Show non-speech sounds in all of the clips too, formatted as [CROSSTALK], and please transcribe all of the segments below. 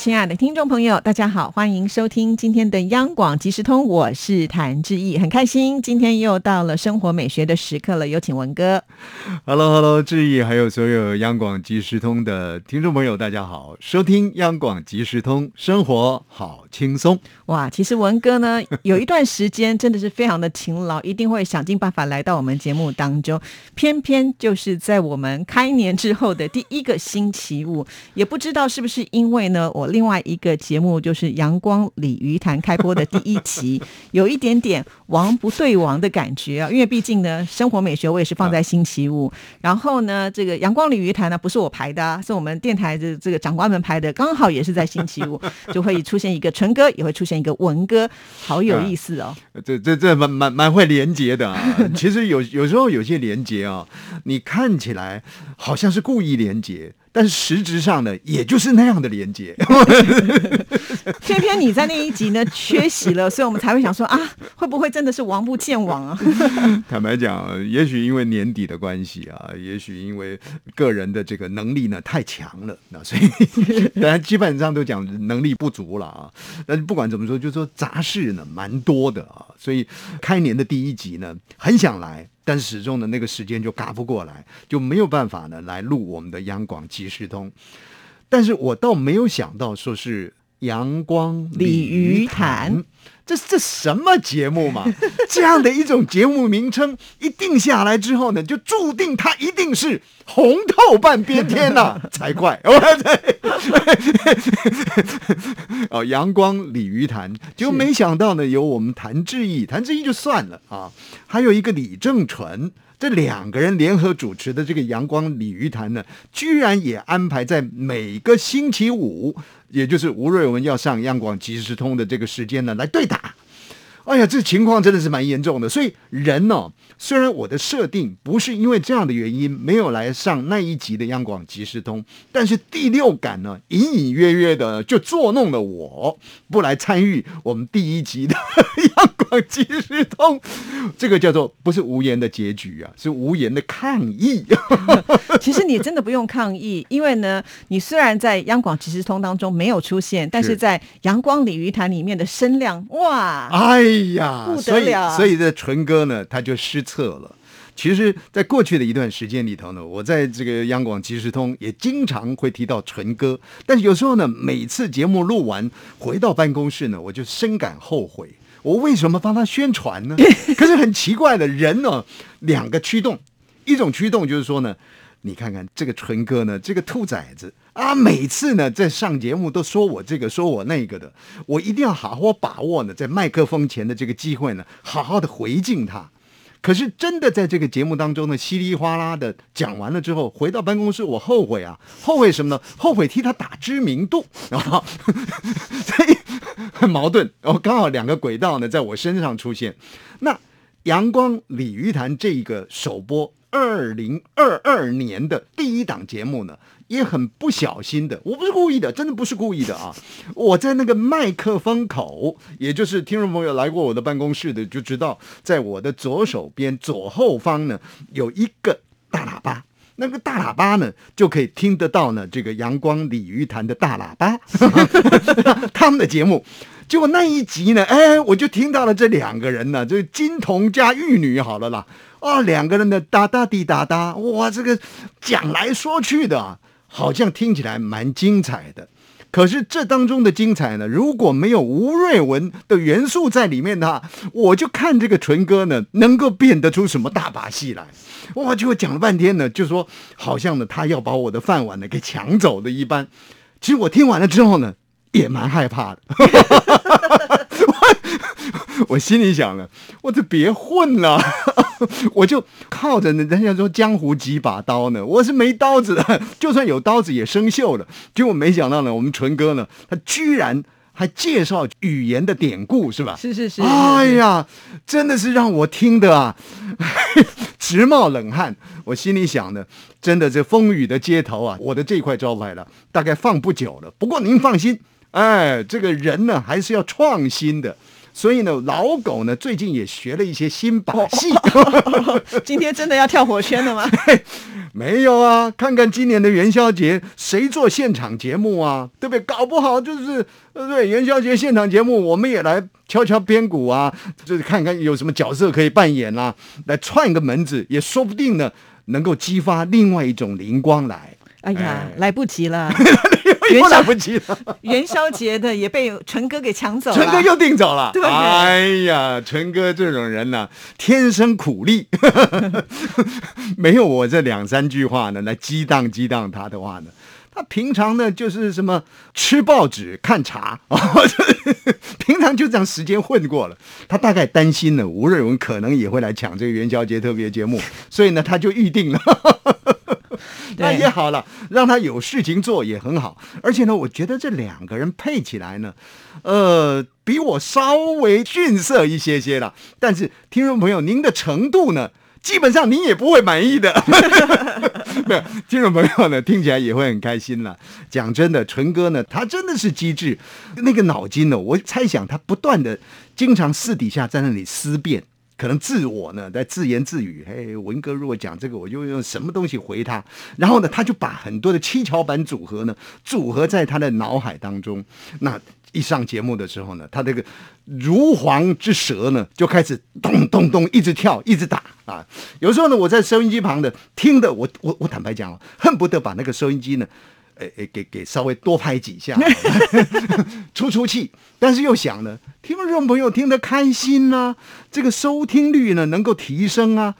亲爱的听众朋友，大家好，欢迎收听今天的央广即时通，我是谭志毅，很开心今天又到了生活美学的时刻了，有请文哥。Hello，Hello，志毅，还有所有央广即时通的听众朋友，大家好，收听央广即时通，生活好轻松。哇，其实文哥呢，有一段时间真的是非常的勤劳，一定会想尽办法来到我们节目当中，偏偏就是在我们开年之后的第一个星期五，也不知道是不是因为呢，我。另外一个节目就是《阳光鲤鱼潭》开播的第一集，[LAUGHS] 有一点点王不对王的感觉啊，因为毕竟呢，生活美学我也是放在星期五，然后呢，这个《阳光鲤鱼潭》呢不是我排的，是我们电台的这个长官们排的，刚好也是在星期五，[LAUGHS] 就会出现一个纯哥，也会出现一个文哥，好有意思哦。这这这蛮蛮蛮会连接的啊，[LAUGHS] 其实有有时候有些连接啊，你看起来好像是故意连接。但是实质上呢，也就是那样的连接。[LAUGHS] 偏偏你在那一集呢缺席了，所以我们才会想说啊，会不会真的是王不见王啊？[LAUGHS] 坦白讲，也许因为年底的关系啊，也许因为个人的这个能力呢太强了，那所以 [LAUGHS] 当然基本上都讲能力不足了啊。但是不管怎么说，就说杂事呢蛮多的啊，所以开年的第一集呢，很想来。但始终的那个时间就赶不过来，就没有办法呢来录我们的央广即时通。但是我倒没有想到说是阳光鲤鱼潭。这这什么节目嘛？[LAUGHS] 这样的一种节目名称一定下来之后呢，就注定它一定是红透半边天呐 [LAUGHS] 才怪！[LAUGHS] 哦，阳光鲤鱼潭，就没想到呢，有我们谭志毅，谭志毅就算了啊，还有一个李正淳，这两个人联合主持的这个阳光鲤鱼潭呢，居然也安排在每个星期五。也就是吴瑞文要上央广即时通的这个时间呢，来对打。哎呀，这情况真的是蛮严重的。所以人呢，虽然我的设定不是因为这样的原因没有来上那一集的央广即时通，但是第六感呢，隐隐约约的就作弄了我，不来参与我们第一集的央 [LAUGHS] 广即时通。这个叫做不是无言的结局啊，是无言的抗议。[LAUGHS] 其实你真的不用抗议，因为呢，你虽然在央广即时通当中没有出现，但是在阳光鲤鱼潭里面的声量，哇，哎呀，不得了所以这纯哥呢，他就失策了。其实，在过去的一段时间里头呢，我在这个央广即时通也经常会提到纯哥，但是有时候呢，每次节目录完回到办公室呢，我就深感后悔，我为什么帮他宣传呢？[LAUGHS] 可是很奇怪的人呢，两个驱动，一种驱动就是说呢。你看看这个纯哥呢，这个兔崽子啊，每次呢在上节目都说我这个说我那个的，我一定要好好把握呢，在麦克风前的这个机会呢，好好的回敬他。可是真的在这个节目当中呢，稀里哗啦的讲完了之后，回到办公室，我后悔啊，后悔什么呢？后悔替他打知名度 [LAUGHS] 啊，所以很矛盾。然后刚好两个轨道呢，在我身上出现。那阳光鲤鱼潭这一个首播。二零二二年的第一档节目呢，也很不小心的，我不是故意的，真的不是故意的啊！[LAUGHS] 我在那个麦克风口，也就是听众朋友来过我的办公室的就知道，在我的左手边左后方呢，有一个大喇叭，那个大喇叭呢，就可以听得到呢这个阳光鲤鱼潭的大喇叭，[LAUGHS] 他们的节目。结果那一集呢，哎，我就听到了这两个人呢，就是金童加玉女，好了啦。哦，两个人的哒哒滴哒哒，哇，这个讲来说去的，好像听起来蛮精彩的。可是这当中的精彩呢，如果没有吴瑞文的元素在里面的话，我就看这个纯哥呢，能够变得出什么大把戏来？哇，结果讲了半天呢，就说好像呢，他要把我的饭碗呢给抢走的一般。其实我听完了之后呢，也蛮害怕的。[LAUGHS] 我心里想了，我就别混了，我就靠着人家说江湖几把刀呢，我是没刀子的，就算有刀子也生锈了。结果没想到呢，我们纯哥呢，他居然还介绍语言的典故，是吧？是是是。哎呀，真的是让我听的啊，[LAUGHS] 直冒冷汗。我心里想的，真的这风雨的街头啊，我的这块招牌了，大概放不久了。不过您放心，哎，这个人呢，还是要创新的。所以呢，老狗呢最近也学了一些新把戏。[LAUGHS] 今天真的要跳火圈了吗？[LAUGHS] 没有啊，看看今年的元宵节谁做现场节目啊？对不对？搞不好就是对元宵节现场节目，我们也来敲敲边鼓啊，就是看看有什么角色可以扮演啦，来串个门子，也说不定呢，能够激发另外一种灵光来。哎呀，来不及了。[LAUGHS] 元宵不及了，[LAUGHS] 元宵节的也被纯哥给抢走了，纯哥又订走了。对，哎呀，纯哥这种人呢，天生苦力，[LAUGHS] 没有我这两三句话呢来激荡激荡他的话呢，他平常呢就是什么吃报纸看茶，[LAUGHS] 平常就这样时间混过了。他大概担心呢，吴瑞文可能也会来抢这个元宵节特别节目，所以呢他就预定了。那也好了，让他有事情做也很好。而且呢，我觉得这两个人配起来呢，呃，比我稍微逊色一些些了。但是听众朋友，您的程度呢，基本上您也不会满意的。[LAUGHS] 没有，听众朋友呢，听起来也会很开心了。讲真的，纯哥呢，他真的是机智，那个脑筋呢，我猜想他不断的，经常私底下在那里思辨。可能自我呢在自言自语，嘿，文哥如果讲这个，我就用什么东西回他。然后呢，他就把很多的七巧板组合呢组合在他的脑海当中。那一上节目的时候呢，他这个如簧之舌呢就开始咚咚咚一直跳，一直打啊。有时候呢，我在收音机旁的听的，我我我坦白讲恨不得把那个收音机呢。诶诶，给给稍微多拍几下，[LAUGHS] [LAUGHS] 出出气，但是又想呢，听众朋友听得开心呐，这个收听率呢能够提升啊。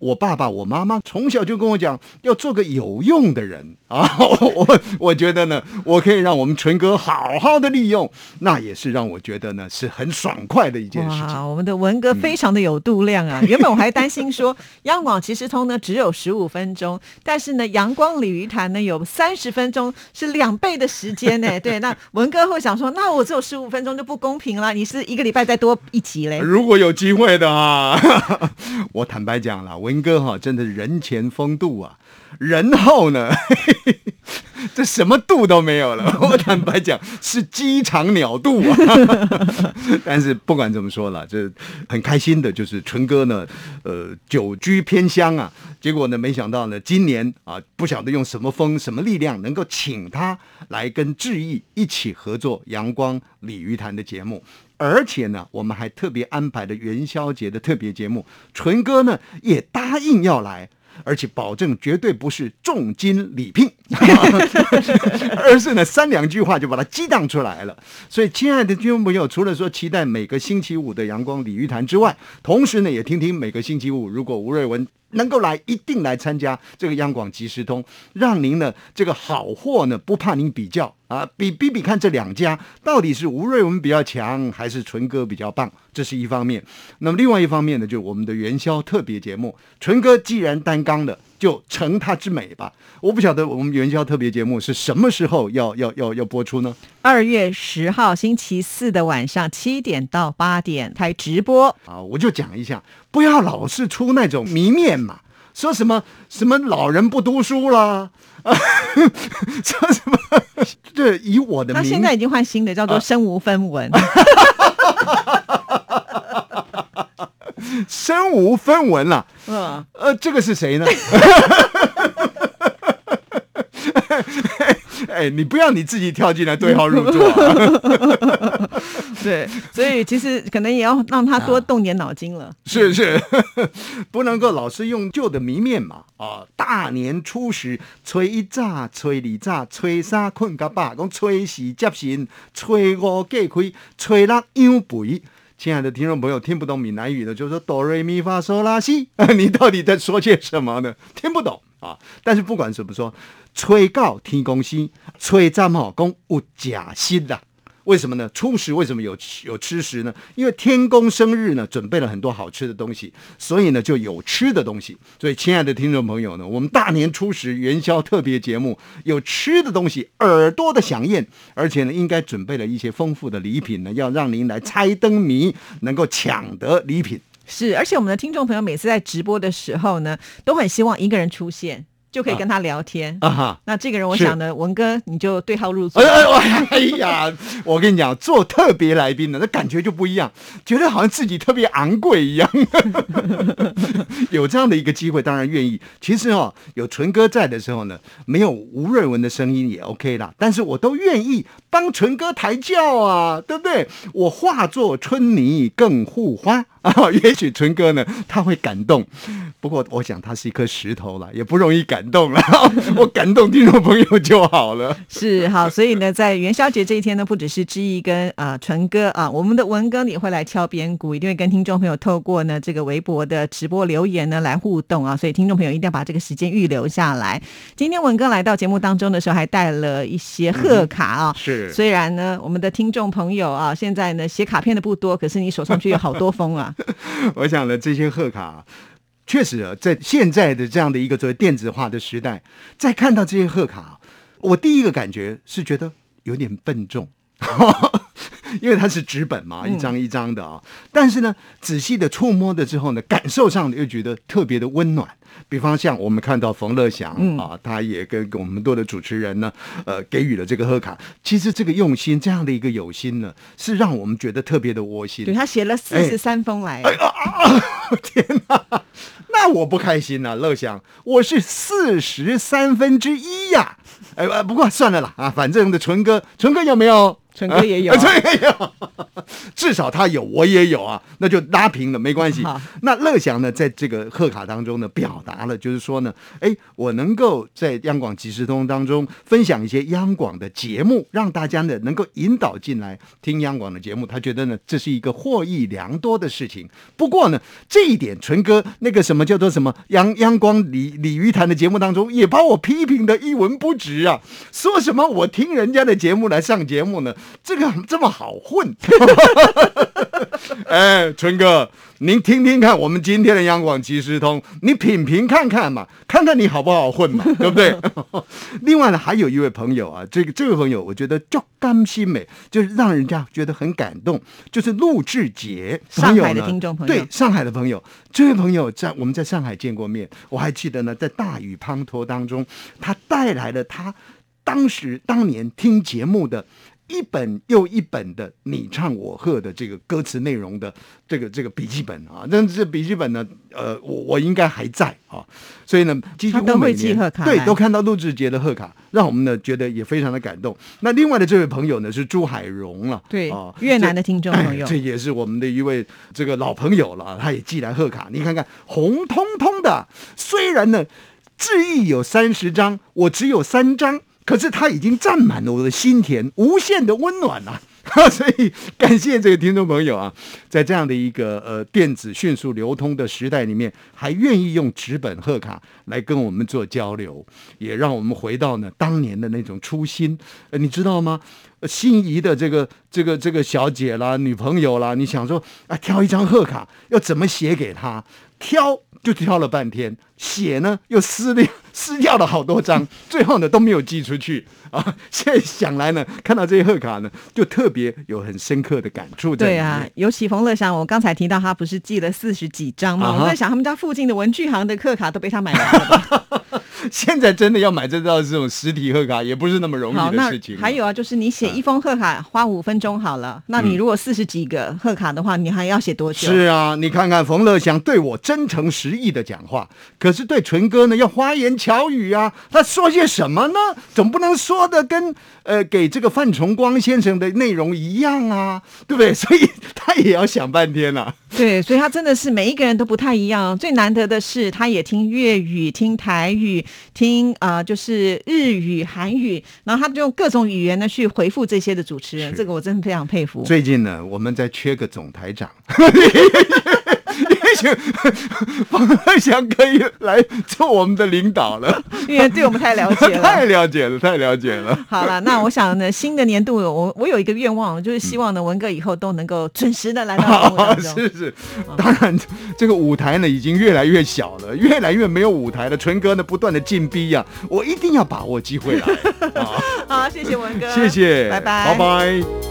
我爸爸、我妈妈从小就跟我讲，要做个有用的人 [LAUGHS] 啊！我我觉得呢，我可以让我们纯哥好好的利用，那也是让我觉得呢是很爽快的一件事情。我们的文哥非常的有度量啊！原本我还担心说，央广其实通呢只有十五分钟，但是呢，阳光鲤鱼潭呢有三十分钟，是两倍的时间呢。[LAUGHS] 对，那文哥会想说，那我只有十五分钟就不公平了，你是一个礼拜再多一集嘞？如果有机会的啊，[LAUGHS] 我坦白讲了，我。文哥哈，真的人前风度啊，人后呢，[LAUGHS] 这什么度都没有了。[LAUGHS] 我坦白讲，是鸡肠鸟肚啊。[LAUGHS] 但是不管怎么说了，这很开心的，就是纯哥呢，呃，久居偏乡啊，结果呢，没想到呢，今年啊，不晓得用什么风、什么力量，能够请他来跟志毅一起合作《阳光鲤鱼潭》的节目。而且呢，我们还特别安排了元宵节的特别节目，淳哥呢也答应要来，而且保证绝对不是重金礼聘，而是呢三两句话就把它激荡出来了。所以，亲爱的听众朋友，除了说期待每个星期五的阳光鲤鱼潭之外，同时呢也听听每个星期五，如果吴瑞文。能够来，一定来参加这个央广即时通，让您呢这个好货呢不怕您比较啊，比比比看这两家到底是吴瑞文比较强，还是纯哥比较棒，这是一方面。那么另外一方面呢，就是我们的元宵特别节目，纯哥既然担纲了，就成它之美吧。我不晓得我们元宵特别节目是什么时候要要要要播出呢？二月十号星期四的晚上七点到八点开直播。啊，我就讲一下，不要老是出那种谜面嘛，说什么什么老人不读书啦，[LAUGHS] 说什么这以我的名，他现在已经换新的，叫做身无分文，[LAUGHS] 身无分文了，嗯呃，这个是谁呢？[LAUGHS] 哎，你不要你自己跳进来对号入座。[LAUGHS] 对，所以其实可能也要让他多动点脑筋了。是是，[LAUGHS] 不能够老是用旧的谜面嘛。啊，大年初十，吹一炸，吹二炸，吹三困个爸，讲吹四接神，吹五过开，吹六养肥。亲爱的听众朋友，听不懂闽南语的，就说哆瑞咪发嗦拉西，[LAUGHS] 你到底在说些什么呢？听不懂啊。但是不管怎么说。吹告天公星，吹站吼讲有假心啦，为什么呢？初十为什么有有吃食呢？因为天公生日呢，准备了很多好吃的东西，所以呢就有吃的东西。所以，亲爱的听众朋友呢，我们大年初十元宵特别节目有吃的东西，耳朵的响应，而且呢，应该准备了一些丰富的礼品呢，要让您来猜灯谜，能够抢得礼品。是，而且我们的听众朋友每次在直播的时候呢，都很希望一个人出现。就可以跟他聊天啊哈！那这个人，我想呢，文哥你就对号入座。哎呀，我跟你讲，做特别来宾的那感觉就不一样，觉得好像自己特别昂贵一样。[LAUGHS] 有这样的一个机会，当然愿意。其实哦，有纯哥在的时候呢，没有吴瑞文的声音也 OK 啦。但是我都愿意帮纯哥抬轿啊，对不对？我化作春泥更护花。啊，[LAUGHS] 也许纯哥呢，他会感动。不过，我想他是一颗石头了，也不容易感动了。[LAUGHS] 我感动听众朋友就好了。是好，所以呢，在元宵节这一天呢，不只是志毅跟啊纯哥啊，我们的文哥也会来敲边鼓，一定会跟听众朋友透过呢这个微博的直播留言呢来互动啊。所以听众朋友一定要把这个时间预留下来。今天文哥来到节目当中的时候，还带了一些贺卡啊。是，虽然呢，我们的听众朋友啊，现在呢写卡片的不多，可是你手上却有好多封啊。[LAUGHS] 我想呢，这些贺卡确实啊，在现在的这样的一个作为电子化的时代，再看到这些贺卡，我第一个感觉是觉得有点笨重，因为它是纸本嘛，一张一张的啊。但是呢，仔细的触摸的之后呢，感受上又觉得特别的温暖。比方像我们看到冯乐祥啊，他也跟我们多的主持人呢，呃，给予了这个贺卡。其实这个用心，这样的一个有心呢，是让我们觉得特别的窝心。对他写了四十三封来，[LAUGHS] 天哪，那我不开心了。乐祥，我是四十三分之一呀。哎，不过算了啦啊，反正的纯哥，纯哥有没有？纯 [LAUGHS] 哥也有，纯哥也有，至少他有，我也有啊，那就拉平了，没关系。那乐祥呢，在这个贺卡当中呢，表达了就是说呢，哎，我能够在央广即时通当中分享一些央广的节目，让大家呢能够引导进来听央广的节目，他觉得呢这是一个获益良多的事情。不过呢，这一点纯哥那个什么叫做什么 [LAUGHS] 央央光鲤鲤鱼潭的节目当中，也把我批评的一文不值啊，说什么我听人家的节目来上节目呢？这个这么好混？[LAUGHS] 哎，春哥，您听听看，我们今天的央广即时通，你品评看看嘛，看看你好不好混嘛，[LAUGHS] 对不对？[LAUGHS] 另外呢，还有一位朋友啊，这个这位朋友，我觉得叫甘心美，就是让人家觉得很感动，就是陆志杰，上海的听众朋友，对，上海的朋友，这位朋友在我们在上海见过面，我还记得呢，在大雨滂沱当中，他带来了他当时当年听节目的。一本又一本的你唱我和的这个歌词内容的这个这个笔记本啊，但这笔记本呢，呃，我我应该还在啊，所以呢，他都会寄贺卡，对，都看到陆志杰的贺卡，让我们呢觉得也非常的感动。那另外的这位朋友呢是朱海荣了，对啊，越南的听众朋友，这也是我们的一位这个老朋友了，他也寄来贺卡，你看看红彤彤的，虽然呢字意有三十张，我只有三张。可是它已经占满了我的心田，无限的温暖呐！[LAUGHS] 所以感谢这个听众朋友啊，在这样的一个呃电子迅速流通的时代里面，还愿意用纸本贺卡来跟我们做交流，也让我们回到呢当年的那种初心。呃，你知道吗？心仪的这个这个这个小姐啦、女朋友啦，你想说啊，挑一张贺卡要怎么写给她？挑就挑了半天，写呢又撕掉。撕掉了好多张，[LAUGHS] 最后呢都没有寄出去啊！现在想来呢，看到这些贺卡呢，就特别有很深刻的感触。对啊，尤其冯乐祥，我刚才提到他不是寄了四十几张吗？我在想，他们家附近的文具行的贺卡都被他买完了。[LAUGHS] 现在真的要买这套这种实体贺卡，也不是那么容易的事情。还有啊，就是你写一封贺卡花五分钟好了，那你如果四十几个贺卡的话，你还要写多久？是啊，你看看冯乐祥对我真诚实意的讲话，可是对纯哥呢要花言巧语啊。他说些什么呢？总不能说的跟呃给这个范崇光先生的内容一样啊，对不对？[LAUGHS] 所以他也要想半天了。对，所以他真的是每一个人都不太一样。最难得的是，他也听粤语、听台语、听啊，就是日语、韩语，然后他就用各种语言呢去回复这些的主持人。这个我真的非常佩服。最近呢，我们在缺个总台长。许冯乐祥可以来做我们的领导了，因为对我们太了解了，[LAUGHS] 太了解了，太了解了。好了，那我想呢，新的年度我我有一个愿望，就是希望呢文哥以后都能够准时的来到节目当中。[LAUGHS] 是是，当然这个舞台呢已经越来越小了，越来越没有舞台了。纯哥呢不断的进逼呀，我一定要把握机会来。[LAUGHS] 好，谢谢文哥，谢谢，拜拜，拜拜。